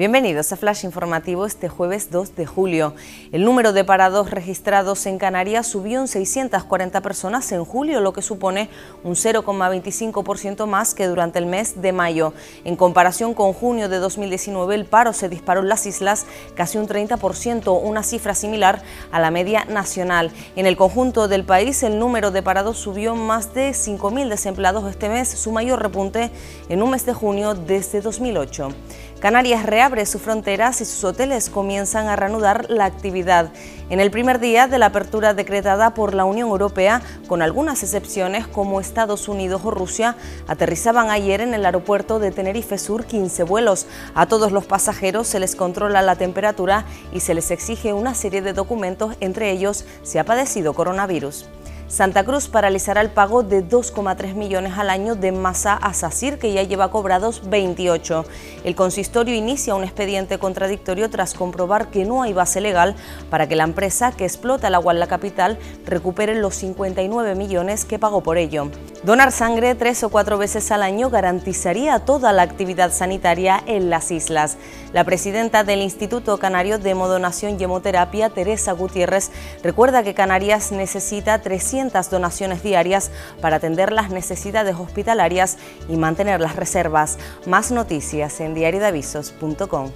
Bienvenidos a Flash Informativo este jueves 2 de julio. El número de parados registrados en Canarias subió en 640 personas en julio, lo que supone un 0,25% más que durante el mes de mayo. En comparación con junio de 2019, el paro se disparó en las islas casi un 30%, una cifra similar a la media nacional. En el conjunto del país, el número de parados subió más de 5.000 desempleados este mes, su mayor repunte en un mes de junio desde 2008. Canarias reabre sus fronteras y sus hoteles comienzan a reanudar la actividad. En el primer día de la apertura decretada por la Unión Europea, con algunas excepciones como Estados Unidos o Rusia, aterrizaban ayer en el aeropuerto de Tenerife Sur 15 vuelos. A todos los pasajeros se les controla la temperatura y se les exige una serie de documentos, entre ellos si ha padecido coronavirus. Santa Cruz paralizará el pago de 2,3 millones al año de masa a SACIR, que ya lleva cobrados 28. El consistorio inicia un expediente contradictorio tras comprobar que no hay base legal para que la empresa que explota el agua en la capital recupere los 59 millones que pagó por ello. Donar sangre tres o cuatro veces al año garantizaría toda la actividad sanitaria en las islas. La presidenta del Instituto Canario de Hemodonación y Hemoterapia, Teresa Gutiérrez, recuerda que Canarias necesita donaciones diarias para atender las necesidades hospitalarias y mantener las reservas. Más noticias en diariodavisos.com.